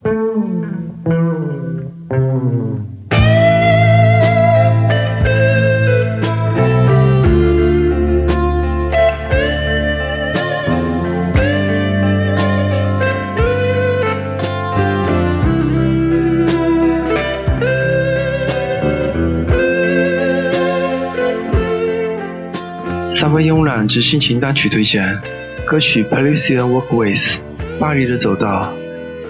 三分慵懒之心情单曲推荐，歌曲《Parisian Walkways》巴黎的走道，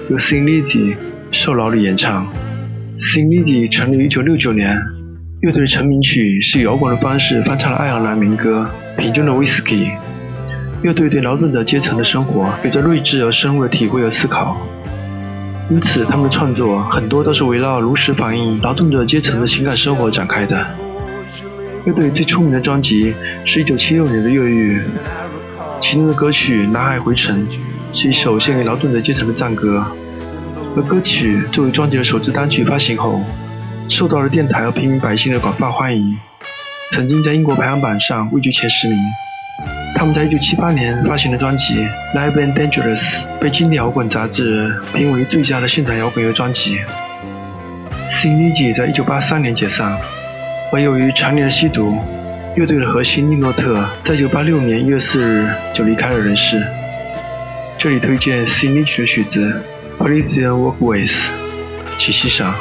由 Sing l i z y 受劳力演唱。Sing l i z y 成立于1969年，乐队成名曲是以摇滚的方式翻唱了爱尔兰民歌《瓶中的 Whisky》。乐队对劳动者阶层的生活有着睿智而深入的体会和思考，因此他们的创作很多都是围绕如实反映劳动者阶层的情感生活展开的。乐队最出名的专辑是一九七六年的《越狱》，其中的歌曲《南海回城》是一首献给劳动者阶层的赞歌。而歌曲作为专辑的首支单曲发行后，受到了电台和平民百姓的广泛欢迎，曾经在英国排行榜上位居前十名。他们在一九七八年发行的专辑《Live and Dangerous》被《经典摇滚》杂志评为最佳的现场摇滚乐专辑。Sin D. 在一九八三年解散。而由于常年的吸毒，乐队的核心利诺特在1986年1月4日就离开了人世。这里推荐 C 名曲的曲子《Polician Walkways》，请欣赏。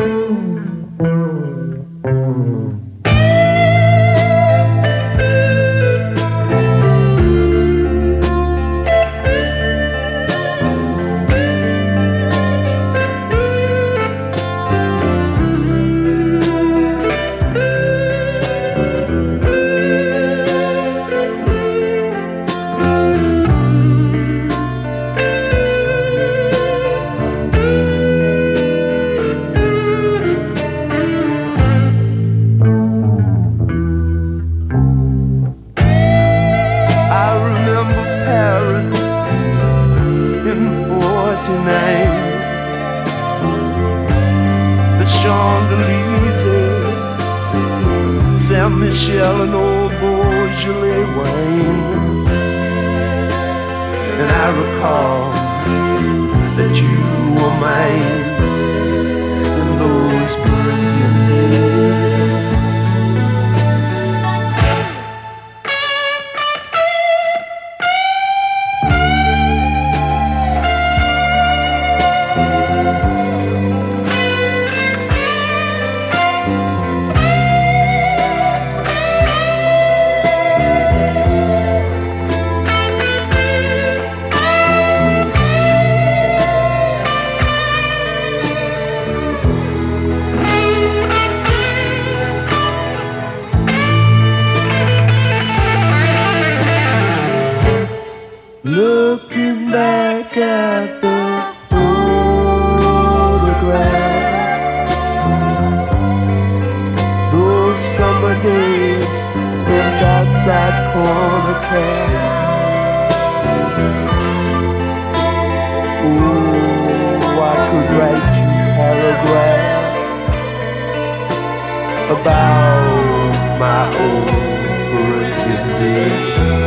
Champs-Élysées, Saint-Michel and old Beaujolais wine. And I recall that you were mine in those Parisian days. At the photographs, those summer days spent outside corner cafes. Oh, I could write you paragraphs about my old Parisian days.